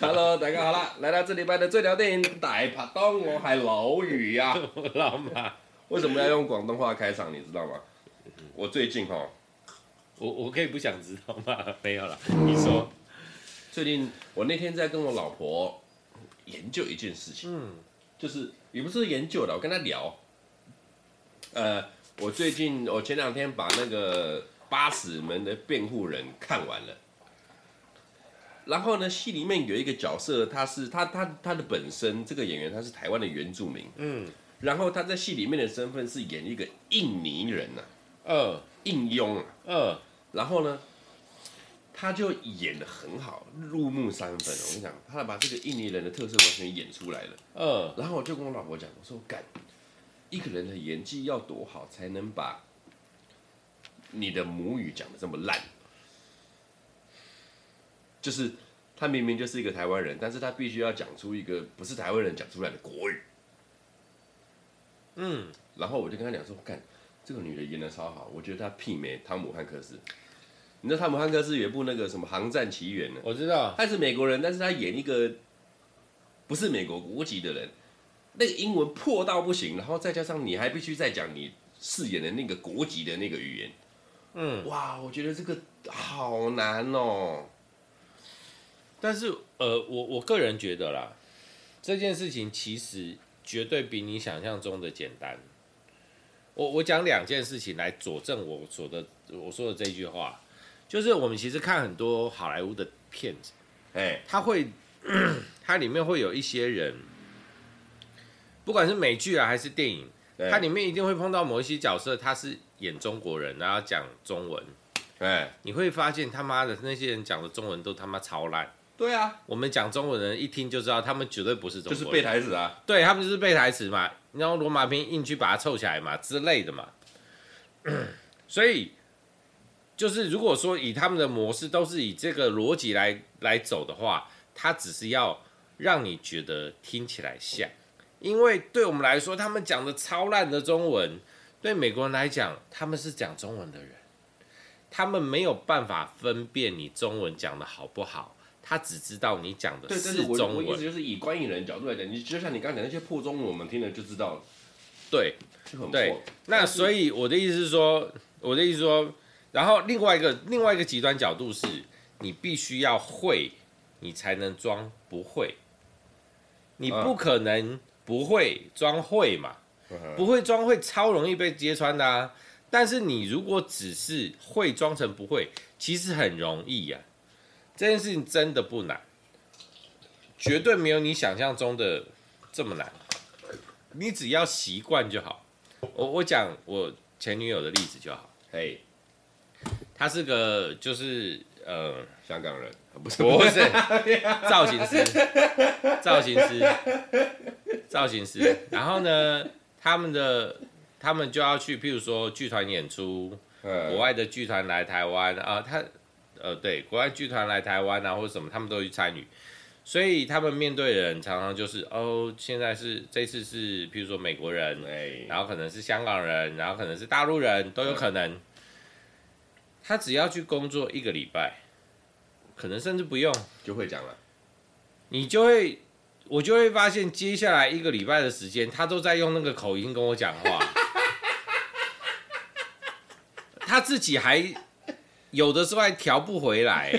，Hello，大家好啦，来到这礼拜的最聊电影大拍档，我系老宇呀，老马，为什么要用广东话开场？你知道吗？我最近哈，我我可以不想知道吗？没有了，你说，最近我那天在跟我老婆研究一件事情，嗯，就是也不是研究的，我跟她聊，呃，我最近我前两天把那个八尺门的辩护人看完了。然后呢，戏里面有一个角色，他是他他他的本身这个演员他是台湾的原住民，嗯，然后他在戏里面的身份是演一个印尼人呐、啊，呃，印佣啊，呃，然后呢，他就演的很好，入木三分。我跟你讲，他把这个印尼人的特色完全演出来了，嗯，然后我就跟我老婆讲，我说干，一个人的演技要多好，才能把你的母语讲的这么烂。就是他明明就是一个台湾人，但是他必须要讲出一个不是台湾人讲出来的国语。嗯，然后我就跟他讲说，干这个女的演的超好，我觉得她媲美汤姆汉克斯。你知道汤姆汉克斯有一部那个什么《航战奇缘》呢？我知道，他是美国人，但是他演一个不是美国国籍的人，那个英文破到不行，然后再加上你还必须再讲你饰演的那个国籍的那个语言。嗯，哇，我觉得这个好难哦。但是，呃，我我个人觉得啦，这件事情其实绝对比你想象中的简单。我我讲两件事情来佐证我说的我说的这句话，就是我们其实看很多好莱坞的片子，哎，它会，它里面会有一些人，不管是美剧啊还是电影，它里面一定会碰到某一些角色，他是演中国人，然后讲中文，哎，你会发现他妈的那些人讲的中文都他妈超烂。对啊，我们讲中文的人一听就知道，他们绝对不是中国人，就是背台词啊。对，他们就是背台词嘛，然后罗马拼硬去把它凑起来嘛之类的嘛。所以，就是如果说以他们的模式都是以这个逻辑来来走的话，他只是要让你觉得听起来像，因为对我们来说，他们讲的超烂的中文，对美国人来讲，他们是讲中文的人，他们没有办法分辨你中文讲的好不好。他只知道你讲的是中文。对，我意思就是以观影人角度来讲，你就像你刚才讲那些破中文，我们听了就知道了。对，就很破。对，那所以我的意思是说，我的意思是说，然后另外一个另外一个极端角度是，你必须要会，你才能装不会。你不可能不会装会嘛？不会装会超容易被揭穿的啊。但是你如果只是会装成不会，其实很容易呀。这件事情真的不难，绝对没有你想象中的这么难。你只要习惯就好。我我讲我前女友的例子就好。嘿，她是个就是呃香港人，不是不是 造型师，造型师，造型师。然后呢，他们的他们就要去，譬如说剧团演出，国外的剧团来台湾啊，他。呃，对，国外剧团来台湾啊，或者什么，他们都去参与，所以他们面对的人常常就是，哦，现在是这次是，譬如说美国人，哎，然后可能是香港人，然后可能是大陆人，都有可能。他只要去工作一个礼拜，可能甚至不用就会讲了，你就会，我就会发现，接下来一个礼拜的时间，他都在用那个口音跟我讲话，他自己还。有的时候还调不回来，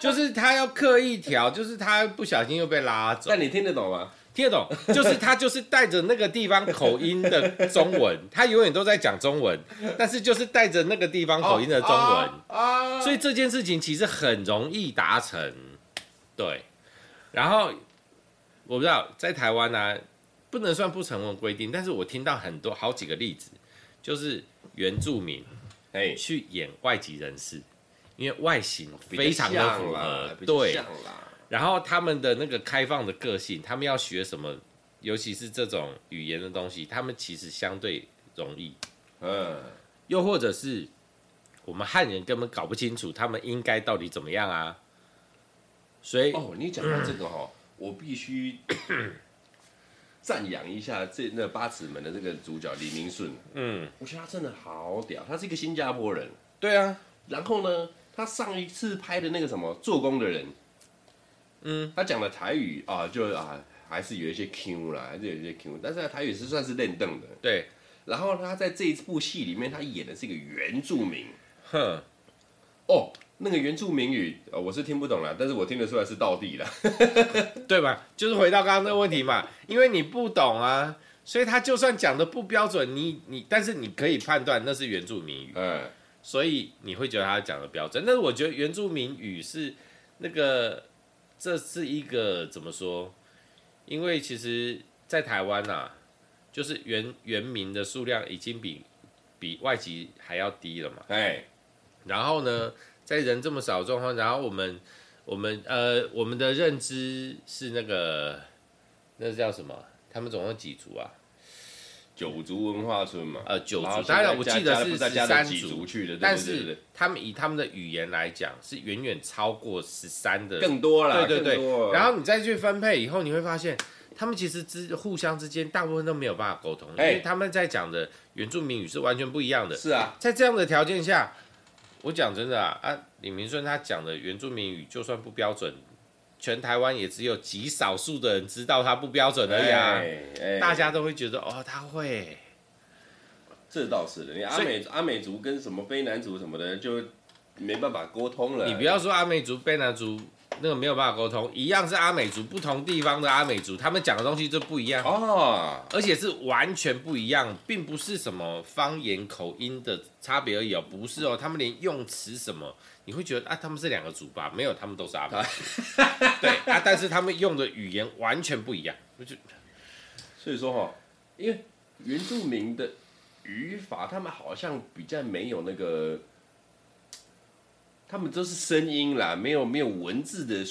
就是他要刻意调，就是他不小心又被拉走。那你听得懂吗？听得懂，就是他就是带着那个地方口音的中文，他永远都在讲中文，但是就是带着那个地方口音的中文。啊，所以这件事情其实很容易达成。对，然后我不知道在台湾呢、啊，不能算不成文规定，但是我听到很多好几个例子，就是原住民。哎，去演外籍人士，因为外形非常的符合，对，然后他们的那个开放的个性，他们要学什么，尤其是这种语言的东西，他们其实相对容易。嗯，又或者是我们汉人根本搞不清楚他们应该到底怎么样啊？所以哦，你讲到这个哈、哦，嗯、我必须 赞扬一下这那八尺门的这个主角李明顺。嗯，我觉得他真的好屌，他是一个新加坡人。对啊，然后呢，他上一次拍的那个什么做工的人，嗯，他讲的台语啊，就啊还是有一些 Q 啦，还是有一些 Q，但是他台语是算是认凳的。对，然后他在这一部戏里面，他演的是一个原住民。哼，哦，那个原住民语，呃，我是听不懂了，但是我听得出来是道地的，对吧？就是回到刚刚那个问题嘛，因为你不懂啊，所以他就算讲的不标准，你你，但是你可以判断那是原住民语。嗯。所以你会觉得他讲的标准，但是我觉得原住民语是那个，这是一个怎么说？因为其实，在台湾呐，就是原原民的数量已经比比外籍还要低了嘛。哎，然后呢，在人这么少状况，然后我们我们呃我们的认知是那个，那叫什么？他们总共几族啊？九族文化村嘛，呃，九族，当然我记得是十三族去的，但是他们以他们的语言来讲，是远远超过十三的，更多了，对对对。然后你再去分配以后，你会发现，他们其实之互相之间大部分都没有办法沟通，因为他们在讲的原住民语是完全不一样的。是啊，在这样的条件下，我讲真的啊，啊，李明顺他讲的原住民语就算不标准。全台湾也只有极少数的人知道他不标准而已啊，大家都会觉得哦，他会。这倒是的，你阿美阿美族跟什么卑南族什么的就没办法沟通了。你不要说阿美族、卑南族。那个没有办法沟通，一样是阿美族，不同地方的阿美族，他们讲的东西就不一样哦，而且是完全不一样，并不是什么方言口音的差别而已哦，不是哦，他们连用词什么，你会觉得啊，他们是两个族吧？没有，他们都是阿美族，对 啊，但是他们用的语言完全不一样，就所以说哈，因为原住民的语法，他们好像比较没有那个。他们都是声音啦，没有没有文字的，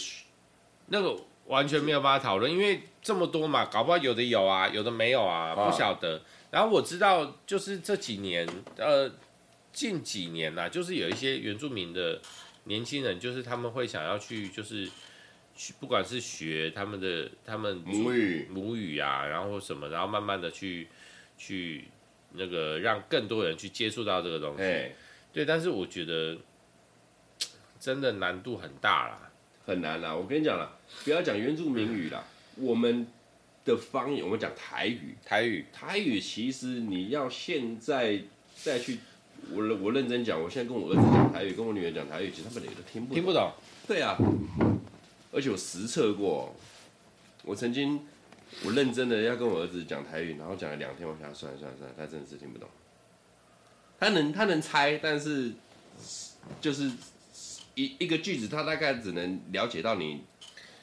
那个完全没有办法讨论，因为这么多嘛，搞不好有的有啊，有的没有啊，不晓得。然后我知道，就是这几年，呃，近几年呐，就是有一些原住民的年轻人，就是他们会想要去，就是去，不管是学他们的他们母语母语啊，然后什么，然后慢慢的去去那个让更多人去接触到这个东西。对，但是我觉得。真的难度很大啦，很难啦。我跟你讲啦，不要讲原住民语啦，我们的方言，我们讲台语，台语，台语，其实你要现在再去，我我认真讲，我现在跟我儿子讲台语，跟我女儿讲台语，其实他们也都听不懂。听不懂。对啊，而且我实测过，我曾经我认真的要跟我儿子讲台语，然后讲了两天，我想算了算了算了，他真的是听不懂。他能他能猜，但是就是。一一个句子，他大概只能了解到你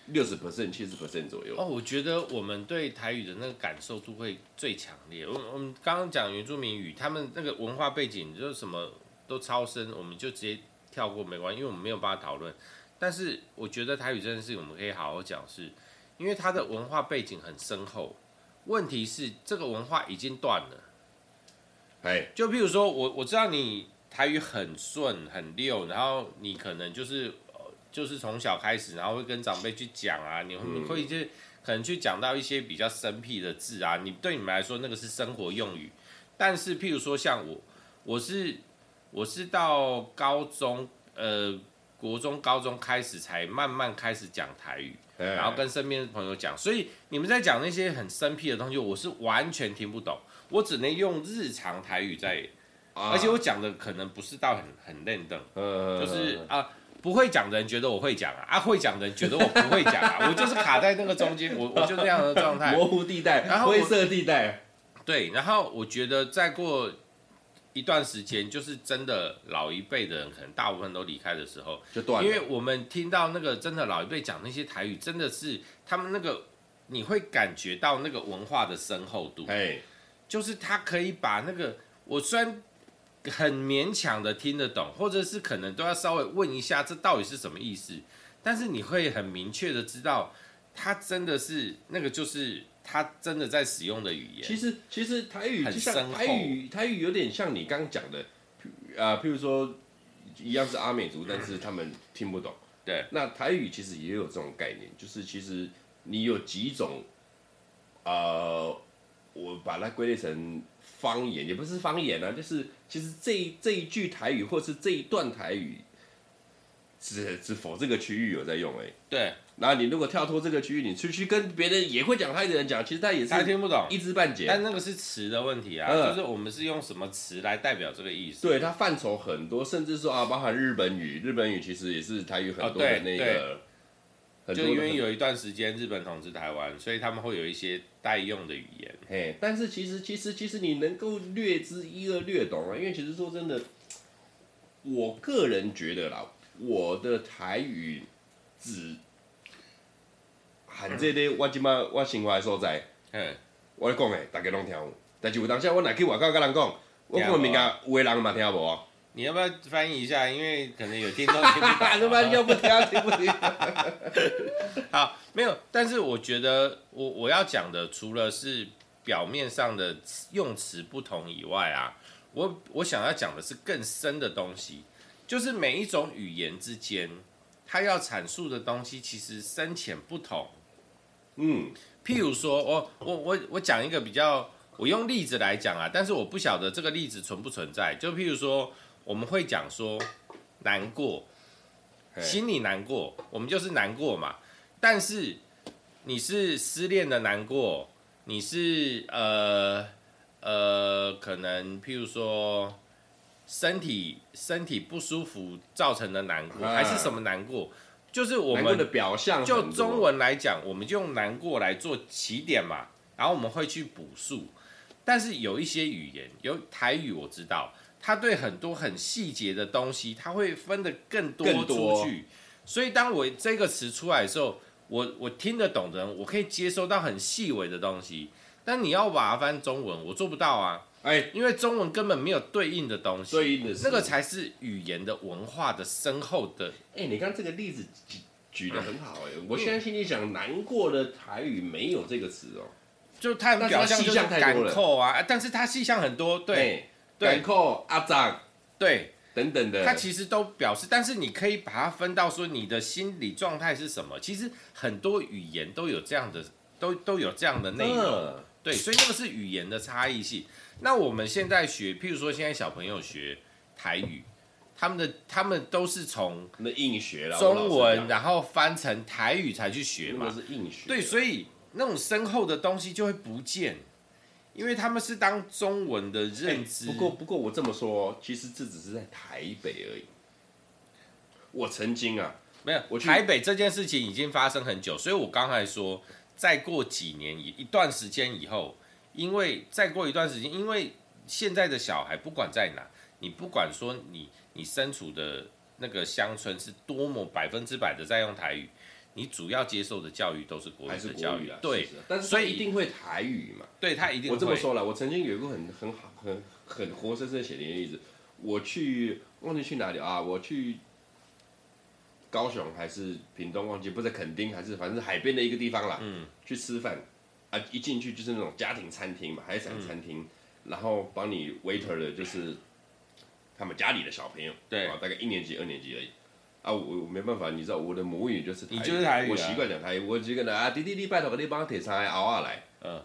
六十 percent、七十 percent 左右。哦，我觉得我们对台语的那个感受度会最强烈。我我们刚刚讲原住民语，他们那个文化背景就是什么都超深，我们就直接跳过没关系，因为我们没有办法讨论。但是我觉得台语这件事情我们可以好好讲，是因为它的文化背景很深厚。问题是这个文化已经断了。哎，就譬如说我我知道你。台语很顺很溜，然后你可能就是就是从小开始，然后会跟长辈去讲啊，你会会就可能去讲到一些比较生僻的字啊，你对你们来说那个是生活用语，但是譬如说像我，我是我是到高中呃国中高中开始才慢慢开始讲台语，然后跟身边的朋友讲，所以你们在讲那些很生僻的东西，我是完全听不懂，我只能用日常台语在。而且我讲的可能不是到很很认真，就是啊，不会讲的人觉得我会讲啊，啊会讲的人觉得我不会讲啊，我就是卡在那个中间，我我就那样的状态，模糊地带，然后灰色地带。对，然后我觉得再过一段时间，就是真的老一辈的人可能大部分都离开的时候，就断了。因为我们听到那个真的老一辈讲那些台语，真的是他们那个你会感觉到那个文化的深厚度，哎，就是他可以把那个我虽然。很勉强的听得懂，或者是可能都要稍微问一下，这到底是什么意思？但是你会很明确的知道，他真的是那个，就是他真的在使用的语言。其实，其实台语就像台语，台语有点像你刚刚讲的，啊、呃，譬如说一样是阿美族，但是他们听不懂。对，那台语其实也有这种概念，就是其实你有几种，呃，我把它归类成方言，也不是方言啊，就是其实这一这一句台语或是这一段台语，只只否这个区域有在用哎、欸。对。然后你如果跳脱这个区域，你出去跟别人也会讲台语的人讲，其实他也是他听不懂，一知半解。但那个是词的问题啊，嗯、就是我们是用什么词来代表这个意思？对，它范畴很多，甚至说啊，包含日本语，日本语其实也是台语很多的那个。就因为有一段时间日本统治台湾，所以他们会有一些代用的语言。嘿，但是其实其实其实你能够略知一二略懂啊，因为其实说真的，我个人觉得啦，我的台语只。喊这个我即马我生活的所在，嗯，我咧讲诶，大家拢听有。但是有当下我若去外口跟人讲，我讲物件有的人嘛听无。你要不要翻译一下？因为可能有听众听不懂。什么又不听听不听？好，没有。但是我觉得我我要讲的，除了是表面上的用词不同以外啊，我我想要讲的是更深的东西，就是每一种语言之间，它要阐述的东西其实深浅不同。嗯，譬如说，我我我我讲一个比较，我用例子来讲啊，但是我不晓得这个例子存不存在。就譬如说，我们会讲说难过，心里难过，我们就是难过嘛。但是你是失恋的难过，你是呃呃，可能譬如说身体身体不舒服造成的难过，还是什么难过？就是我们的表象，就中文来讲，我们就用难过来做起点嘛，然后我们会去补述。但是有一些语言，有台语我知道，它对很多很细节的东西，他会分得更多出去。所以当我这个词出来的时候，我我听得懂的人，我可以接收到很细微的东西。但你要把它翻中文，我做不到啊。哎，因为中文根本没有对应的东西，对应的是那个才是语言的文化的深厚的。哎，你看这个例子举举的很好哎，我现在心里想，难过的台语没有这个词哦，就它表象就是感扣啊，但是它细项很多，对，感扣阿长，对，等等的，它其实都表示，但是你可以把它分到说你的心理状态是什么，其实很多语言都有这样的，都都有这样的内容，对，所以那个是语言的差异性。那我们现在学，譬如说现在小朋友学台语，他们的他们都是从那硬学了中文，然后翻成台语才去学嘛，是硬学。对，所以那种深厚的东西就会不见，因为他们是当中文的认知。不过不过我这么说，其实这只是在台北而已。我曾经啊，没有，我台北这件事情已经发生很久，所以我刚才说，再过几年一一段时间以后。因为再过一段时间，因为现在的小孩不管在哪，你不管说你你身处的那个乡村是多么百分之百的在用台语，你主要接受的教育都是国语的教育啊。对，但是所以一定会台语嘛？对他一定会。我这么说了，我曾经有一个很很好很很活生生写的例子，我去忘记去哪里啊？我去高雄还是屏东忘记，不是垦丁还是反正海边的一个地方啦。嗯，去吃饭。啊，一进去就是那种家庭餐厅嘛，海产餐厅，嗯、然后帮你 waiter 的就是他们家里的小朋友，对，啊，大概一年级、二年级而已。啊，我我没办法，你知道我的母语就是台语，就是台语啊、我习惯讲台语，我就跟他啊，弟弟弟拜托你帮我提上来熬下来，嗯，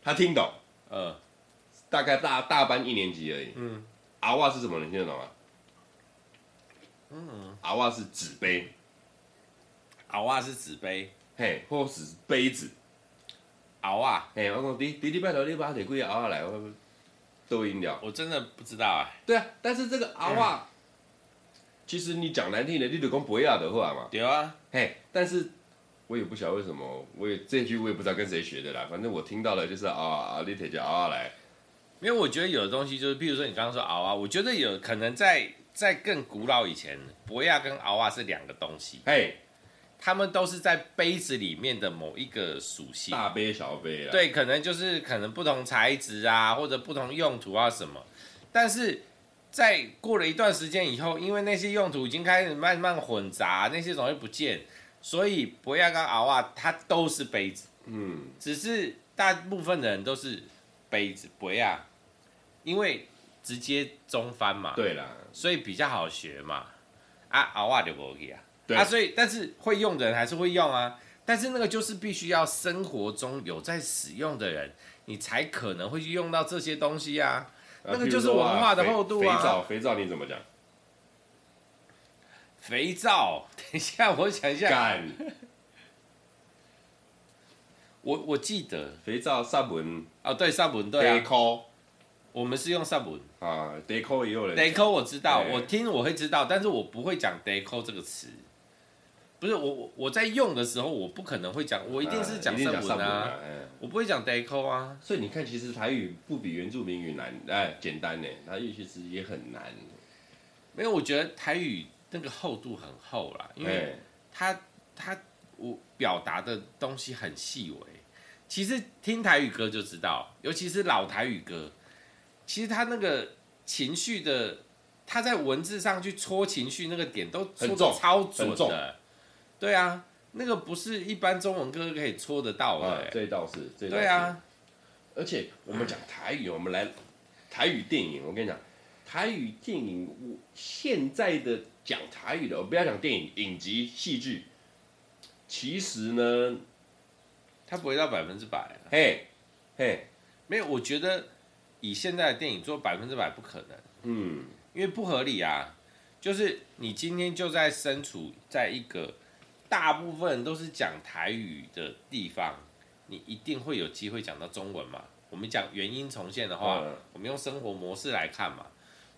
他听懂，嗯，大概大大班一年级而已，嗯，熬啊是什么？你听得懂吗？嗯，熬啊是纸杯，熬啊是纸杯，嘿，或是杯子。熬啊！哎、欸，我讲弟弟弟拜托你把铁柜熬下来，我都赢了。我真的不知道啊。对啊，但是这个熬啊，嗯、其实你讲难听的，你就讲不要的话嘛。对啊。嘿，但是我也不晓得为什么，我也这句我也不知道跟谁学的啦。反正我听到了就是啊啊，你铁就熬下来。因为我觉得有的东西就是，譬如说你刚刚说熬啊，我觉得有可能在在更古老以前，博亚跟熬啊是两个东西。嘿。他们都是在杯子里面的某一个属性，大杯小杯啊。对，可能就是可能不同材质啊，或者不同用途啊什么。但是在过了一段时间以后，因为那些用途已经开始慢慢混杂，那些东西不见，所以博亚跟熬啊，它都是杯子。嗯，只是大部分的人都是杯子，博亚，因为直接中翻嘛。对啦，所以比较好学嘛。啊，熬啊就不去啊。对啊，所以但是会用的人还是会用啊，但是那个就是必须要生活中有在使用的人，你才可能会去用到这些东西啊。那个就是文化的厚度啊。肥皂，肥皂你怎么讲？肥皂，等一下，我想一下。干。我我记得肥皂萨文啊，对萨文对啊。Deco，我们是用萨文啊，Deco 也有人。Deco 我知道，我听我会知道，但是我不会讲 Deco 这个词。不是我我我在用的时候，我不可能会讲，我一定是讲上文啊，我不会讲 Deco 啊。所以你看，其实台语不比原住民语难，哎，简单呢，台语其实也很难。没有，我觉得台语那个厚度很厚啦，因为它它我表达的东西很细微。其实听台语歌就知道，尤其是老台语歌，其实他那个情绪的，他在文字上去戳情绪那个点都戳的超准的。对啊，那个不是一般中文歌可以戳得到的。啊，这倒是，这倒是。对啊，而且我们讲台语，我们来台语电影，我跟你讲，台语电影，我现在的讲台语的，我不要讲电影、影集、戏剧，其实呢。它不会到百分之百，嘿，嘿，没有，我觉得以现在的电影做百分之百不可能，嗯，因为不合理啊。就是你今天就在身处在一个大部分都是讲台语的地方，你一定会有机会讲到中文嘛。我们讲原因重现的话，嗯、我们用生活模式来看嘛。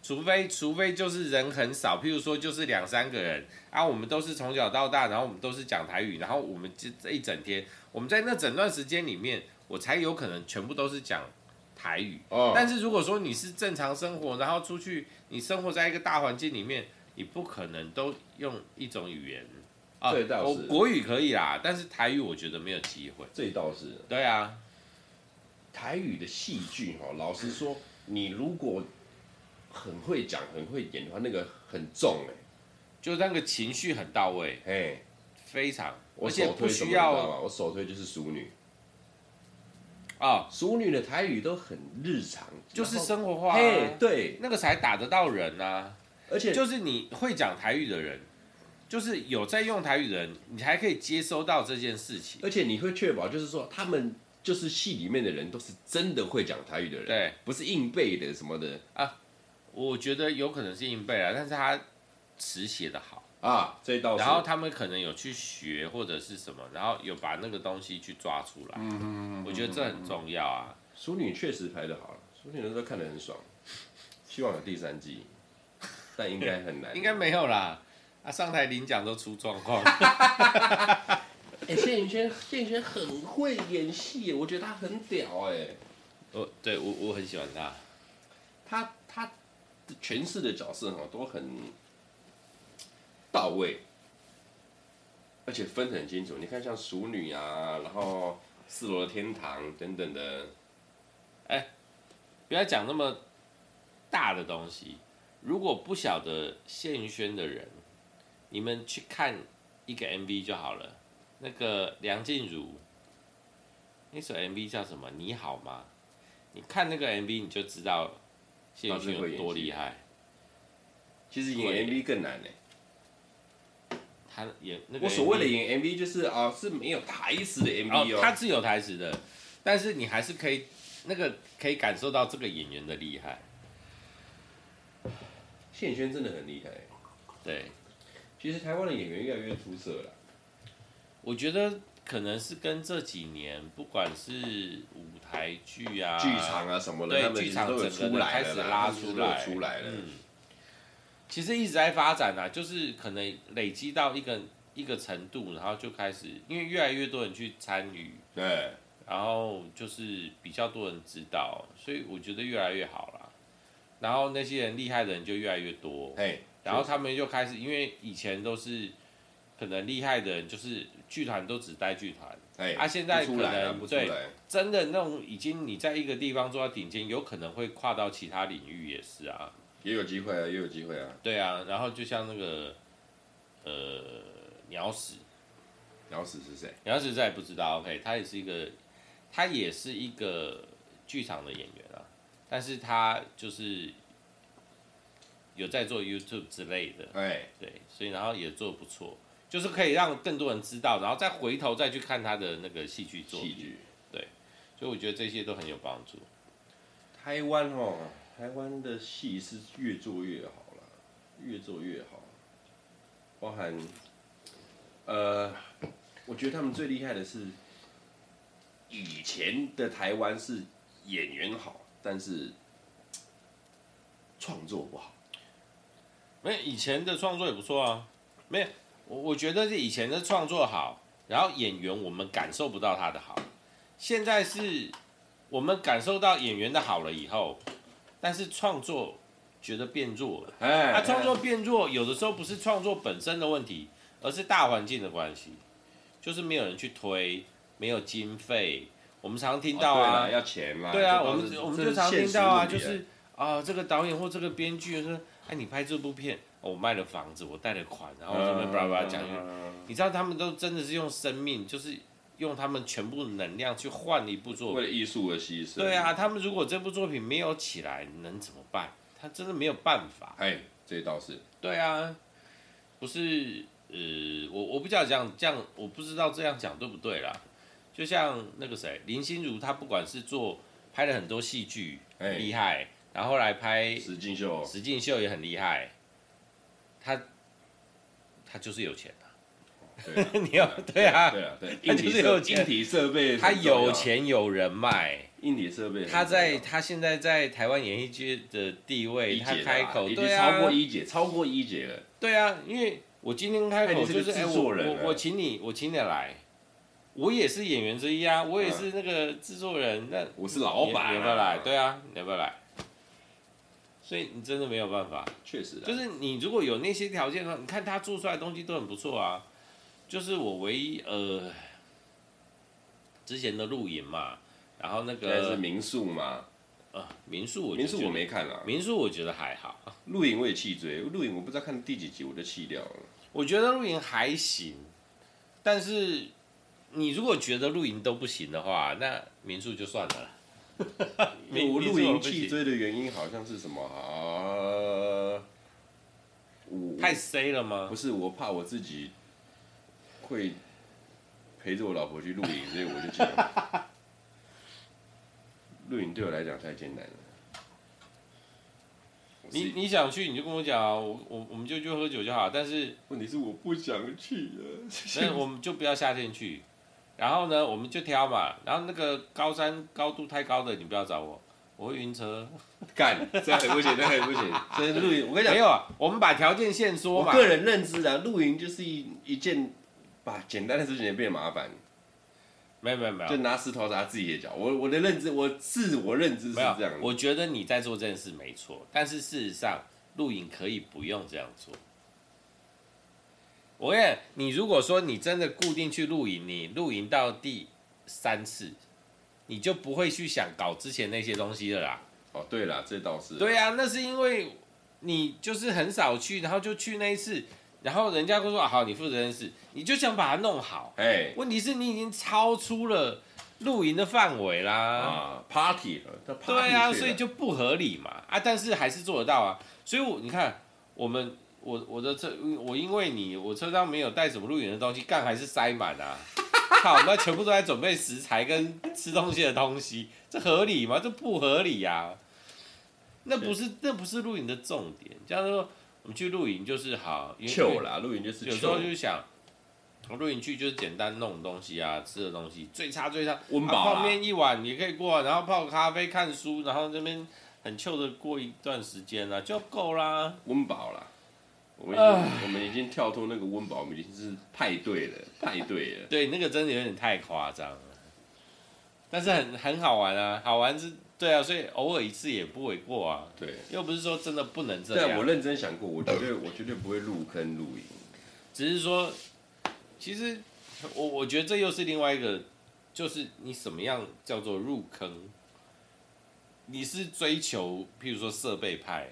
除非除非就是人很少，譬如说就是两三个人啊，我们都是从小到大，然后我们都是讲台语，然后我们这这一整天，我们在那整段时间里面，我才有可能全部都是讲台语。哦。但是如果说你是正常生活，然后出去，你生活在一个大环境里面，你不可能都用一种语言啊。这倒是。我国语可以啦，但是台语我觉得没有机会。这倒是。对啊。台语的戏剧哈，老实说，你如果。很会讲，很会演的话，那个很重哎，就那个情绪很到位，哎，非常。我首推什么知道吗？我首推就是《淑女》啊，《淑女》的台语都很日常，就是生活化，嘿，对，那个才打得到人啊。而且就是你会讲台语的人，就是有在用台语的人，你还可以接收到这件事情。而且你会确保，就是说他们就是戏里面的人都是真的会讲台语的人，对，不是硬背的什么的啊。我觉得有可能是硬背啊，但是他词写的好啊，这道。然后他们可能有去学或者是什么，然后有把那个东西去抓出来。嗯嗯，我觉得这很重要啊。淑女确实拍的好了，淑女人都看得很爽，希望有第三季，但应该很难。应该没有啦，啊，上台领奖都出状况。哎，谢盈萱，谢盈萱很会演戏，我觉得他很屌哎。哦，对我我很喜欢他。他他诠释的角色哈都很到位，而且分得很清楚。你看像淑女啊，然后四楼的天堂等等的，哎，不要讲那么大的东西。如果不晓得谢云轩的人，你们去看一个 MV 就好了。那个梁静茹那首 MV 叫什么？你好吗？你看那个 MV 你就知道。谢盈萱有多厉害？其实演 MV 更难呢。他演那个，我所谓的演 MV 就是啊，是没有台词的 MV 哦。他是有台词的，但是你还是可以那个可以感受到这个演员的厉害。谢宇轩真的很厉害。对，其实台湾的演员越来越出色了。我觉得。可能是跟这几年，不管是舞台剧啊、剧场啊什么的，对，剧场整个开始拉出来，出来了。嗯，其实一直在发展啊，就是可能累积到一个一个程度，然后就开始，因为越来越多人去参与，对，然后就是比较多人知道，所以我觉得越来越好了。然后那些人厉害的人就越来越多，嘿，然后他们就开始，因为以前都是。可能厉害的人就是剧团都只带剧团，哎，啊，现在可能对真的那种已经你在一个地方做到顶尖，有可能会跨到其他领域也是啊，也有机会啊，也有机会啊，对啊，然后就像那个呃鸟屎，鸟屎是谁？鸟屎再也不知道，OK，他也是一个，他也是一个剧场的演员啊，但是他就是有在做 YouTube 之类的，对，对，所以然后也做得不错。就是可以让更多人知道，然后再回头再去看他的那个戏剧作品。戏剧，对，所以我觉得这些都很有帮助。台湾哦，台湾的戏是越做越好了，越做越好，包含，呃，我觉得他们最厉害的是，以前的台湾是演员好，但是创作不好。没有，以前的创作也不错啊，没有。我我觉得是以前的创作好，然后演员我们感受不到他的好，现在是我们感受到演员的好了以后，但是创作觉得变弱了。哎，他创作变弱，有的时候不是创作本身的问题，而是大环境的关系，就是没有人去推，没有经费。我们常听到啊，要钱嘛。对啊，我们我们就常听到啊，就是啊，这个导演或这个编剧说，哎，你拍这部片。我卖了房子，我贷了款，然后这边巴拉巴拉讲，你知道他们都真的是用生命，就是用他们全部能量去换一部作品，为了艺术而牺牲。对啊，他们如果这部作品没有起来，能怎么办？他真的没有办法。哎，这倒是。对啊，不是，呃，我我不知道这样这样，我不知道这样讲对不对啦。就像那个谁，林心如，她不管是做拍了很多戏剧，很厉害，然后来拍实境秀，实境秀也很厉害。他，他就是有钱的，你要对啊，对啊，对，他就是有钱，硬体设备，他有钱有人脉，硬体设备，他在他现在在台湾演艺界的地位，他开口，对啊，超过一姐，超过一姐了，对啊，因为我今天开口就是哎，我我我请你，我请你来，我也是演员之一啊，我也是那个制作人，那我是老板，你要不要来？对啊，你要不要来？所以你真的没有办法，确实，就是你如果有那些条件的话，你看他做出来的东西都很不错啊。就是我唯一呃，之前的露营嘛，然后那个是民宿嘛，呃，民宿我民宿我没看啊，民宿我觉得还好。露营我也弃追，露营我不知道看第几集我就弃掉了。我觉得露营还行，但是你如果觉得露营都不行的话，那民宿就算了。我露营弃追的原因好像是什么啊？太 C 了吗？不是，我怕我自己会陪着我老婆去露营，所以我就觉得 露营对我来讲太艰难了。你你想去你就跟我讲啊，我我我们就去喝酒就好。但是问题是我不想去了，那我们就不要夏天去。然后呢，我们就挑嘛。然后那个高山高度太高的，你不要找我，我会晕车。干，这很不行，这很不行。所以露营，我跟你讲，没有啊。我们把条件先说嘛。我个人认知啊，露营就是一一件把简单的事情也变麻烦。没有没有没有，就拿石头砸自己的脚。我我的认知，我自我认知是这样。我觉得你在做这件事没错，但是事实上，露营可以不用这样做。我也，你如果说你真的固定去露营，你露营到第三次，你就不会去想搞之前那些东西了啦。哦，对了，这倒是。对啊，那是因为你就是很少去，然后就去那一次，然后人家会说啊，好，你负责任事，你就想把它弄好。哎，问题是你已经超出了露营的范围啦。啊，party 了。对啊，所以就不合理嘛。啊，但是还是做得到啊。所以我你看我们。我我的车，我因为你，我车上没有带什么露营的东西，干还是塞满啊！靠，那全部都在准备食材跟吃东西的东西，这合理吗？这不合理呀、啊！那不是那不是露营的重点。假如说我们去露营就是好，秀啦，露营就是有时候就想，露营去就是简单弄东西啊，吃的东西最差最差，温饱、啊、泡面一碗也可以过，然后泡咖啡看书，然后这边很 chill 的过一段时间啊，就够啦，温饱啦。我们已经我们已经跳脱那个温饱，我们已经是派对了，派对了。对，那个真的有点太夸张了，但是很很好玩啊，好玩是，对啊，所以偶尔一次也不为过啊。对，又不是说真的不能这样。对，我认真想过，我绝对我绝对不会入坑露营，只是说，其实我我觉得这又是另外一个，就是你什么样叫做入坑？你是追求，譬如说设备派、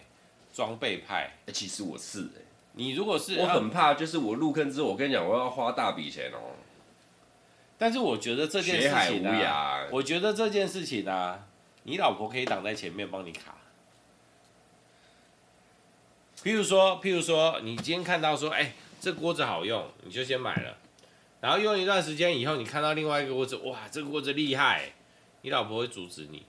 装备派？欸，其实我是欸你如果是，我很怕，就是我入坑之后，我跟你讲，我要花大笔钱哦。但是我觉得这件事情呢、啊，我觉得这件事情呢、啊，你老婆可以挡在前面帮你卡。譬如说，譬如说，你今天看到说，哎、欸，这锅子好用，你就先买了，然后用一段时间以后，你看到另外一个锅子，哇，这个锅子厉害，你老婆会阻止你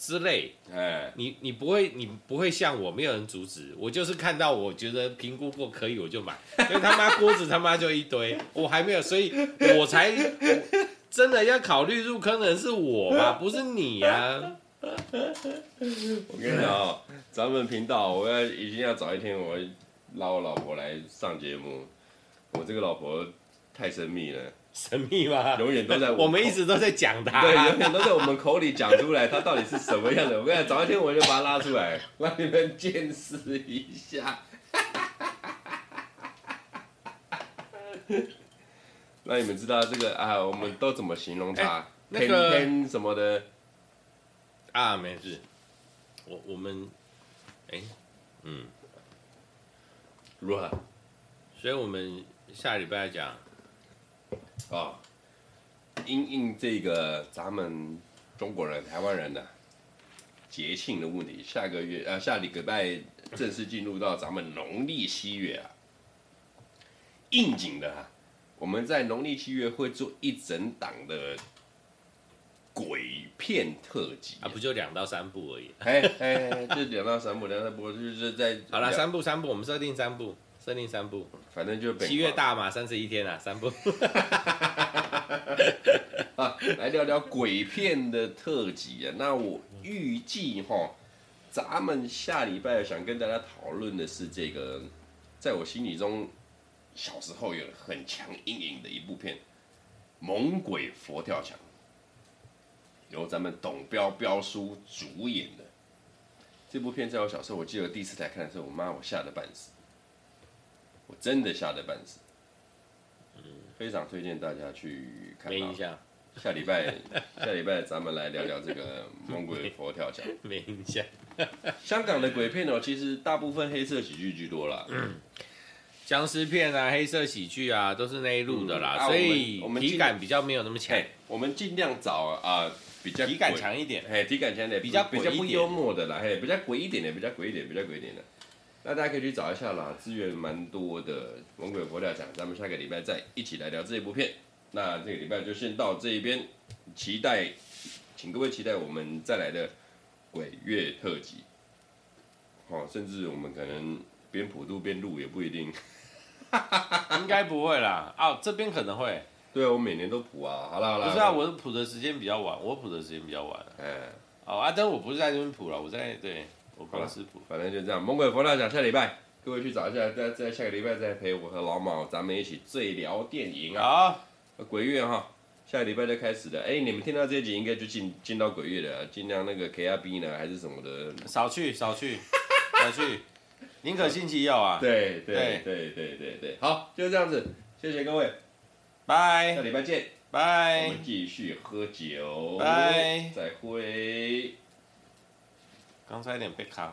之类，哎，你你不会你不会像我，没有人阻止我，就是看到我觉得评估过可以我就买，所以他妈锅子他妈就一堆，我还没有，所以我才我真的要考虑入坑的人是我吧，不是你呀、啊。我跟你讲哦，咱们频道我要一定要找一天我会拉我老婆来上节目。我这个老婆太神秘了，神秘吗？永远都在我，我们一直都在讲他，对，永远都在我们口里讲出来，他到底是什么样的？我跟你讲，早一天我就把他拉出来，让你们见识一下，让你们知道这个啊，我们都怎么形容他，天天什么的。啊，没事，我我们，哎、欸，嗯，如何？所以我们下礼拜讲，啊，因应这个咱们中国人、台湾人的节庆的问题，下个月啊下礼拜正式进入到咱们农历七月啊，应景的，我们在农历七月会做一整档的。鬼片特辑啊，不就两到三部而已。哎哎，就两到三部，两到三部就是在好了，三部三部，我们设定三部，设定三部，反正就北七月大嘛，三十一天啊，三部。啊，来聊聊鬼片的特辑啊。那我预计哈，咱们下礼拜想跟大家讨论的是这个，在我心里中小时候有很强阴影的一部片《猛鬼佛跳墙》。由咱们董彪彪叔主演的这部片，在我小时候，我记得第一次来看的时候，我妈我吓得半死，我真的吓得半死。嗯，非常推荐大家去看。没印象。下礼拜，下礼拜咱们来聊聊这个 《猛鬼佛跳墙》。没印象。香港的鬼片哦，其实大部分黑色喜剧居多啦。嗯。僵尸片啊，黑色喜剧啊，都是那一路的啦，嗯啊、所以体感比较没有那么强。我们尽量找啊。比较体感强一点，嘿，体感强一点，比较比较不幽默的啦，嘿，比较鬼一点的，比较鬼一点，比较鬼一点的。那大家可以去找一下啦，资源蛮多的。猛鬼佛跳墙，咱们下个礼拜再一起来聊这一部片。那这个礼拜就先到这一边，期待，请各位期待我们再来的鬼月特辑。哦，甚至我们可能边普渡边录也不一定，应该不会啦。哦，这边可能会。对啊，我每年都普啊，好了好了。不是啊，我普的时间比较晚，我普的时间比较晚。哎，哦啊，但我不是在这边普了，我在对，我公司谱。反正就这样，猛鬼佛跳墙下礼拜，各位去找一下，在在下个礼拜再陪我和老马，咱们一起醉聊电影啊。好，鬼月哈，下个礼拜就开始了。哎，你们听到这一集应该就进进到鬼月了，尽量那个 K R B 呢，还是什么的，少去少去少去，宁可信其有啊。对对对对对对，好，就是这样子，谢谢各位。拜，下礼拜见。拜，我们继续喝酒。拜，再会。 ต้องใส่เหรียญป็ดขาว